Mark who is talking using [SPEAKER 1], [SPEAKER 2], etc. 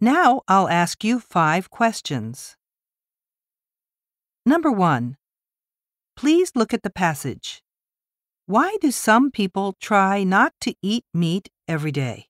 [SPEAKER 1] Now I'll ask you five questions. Number one. Please look at the passage. Why do some people try not to eat meat every day?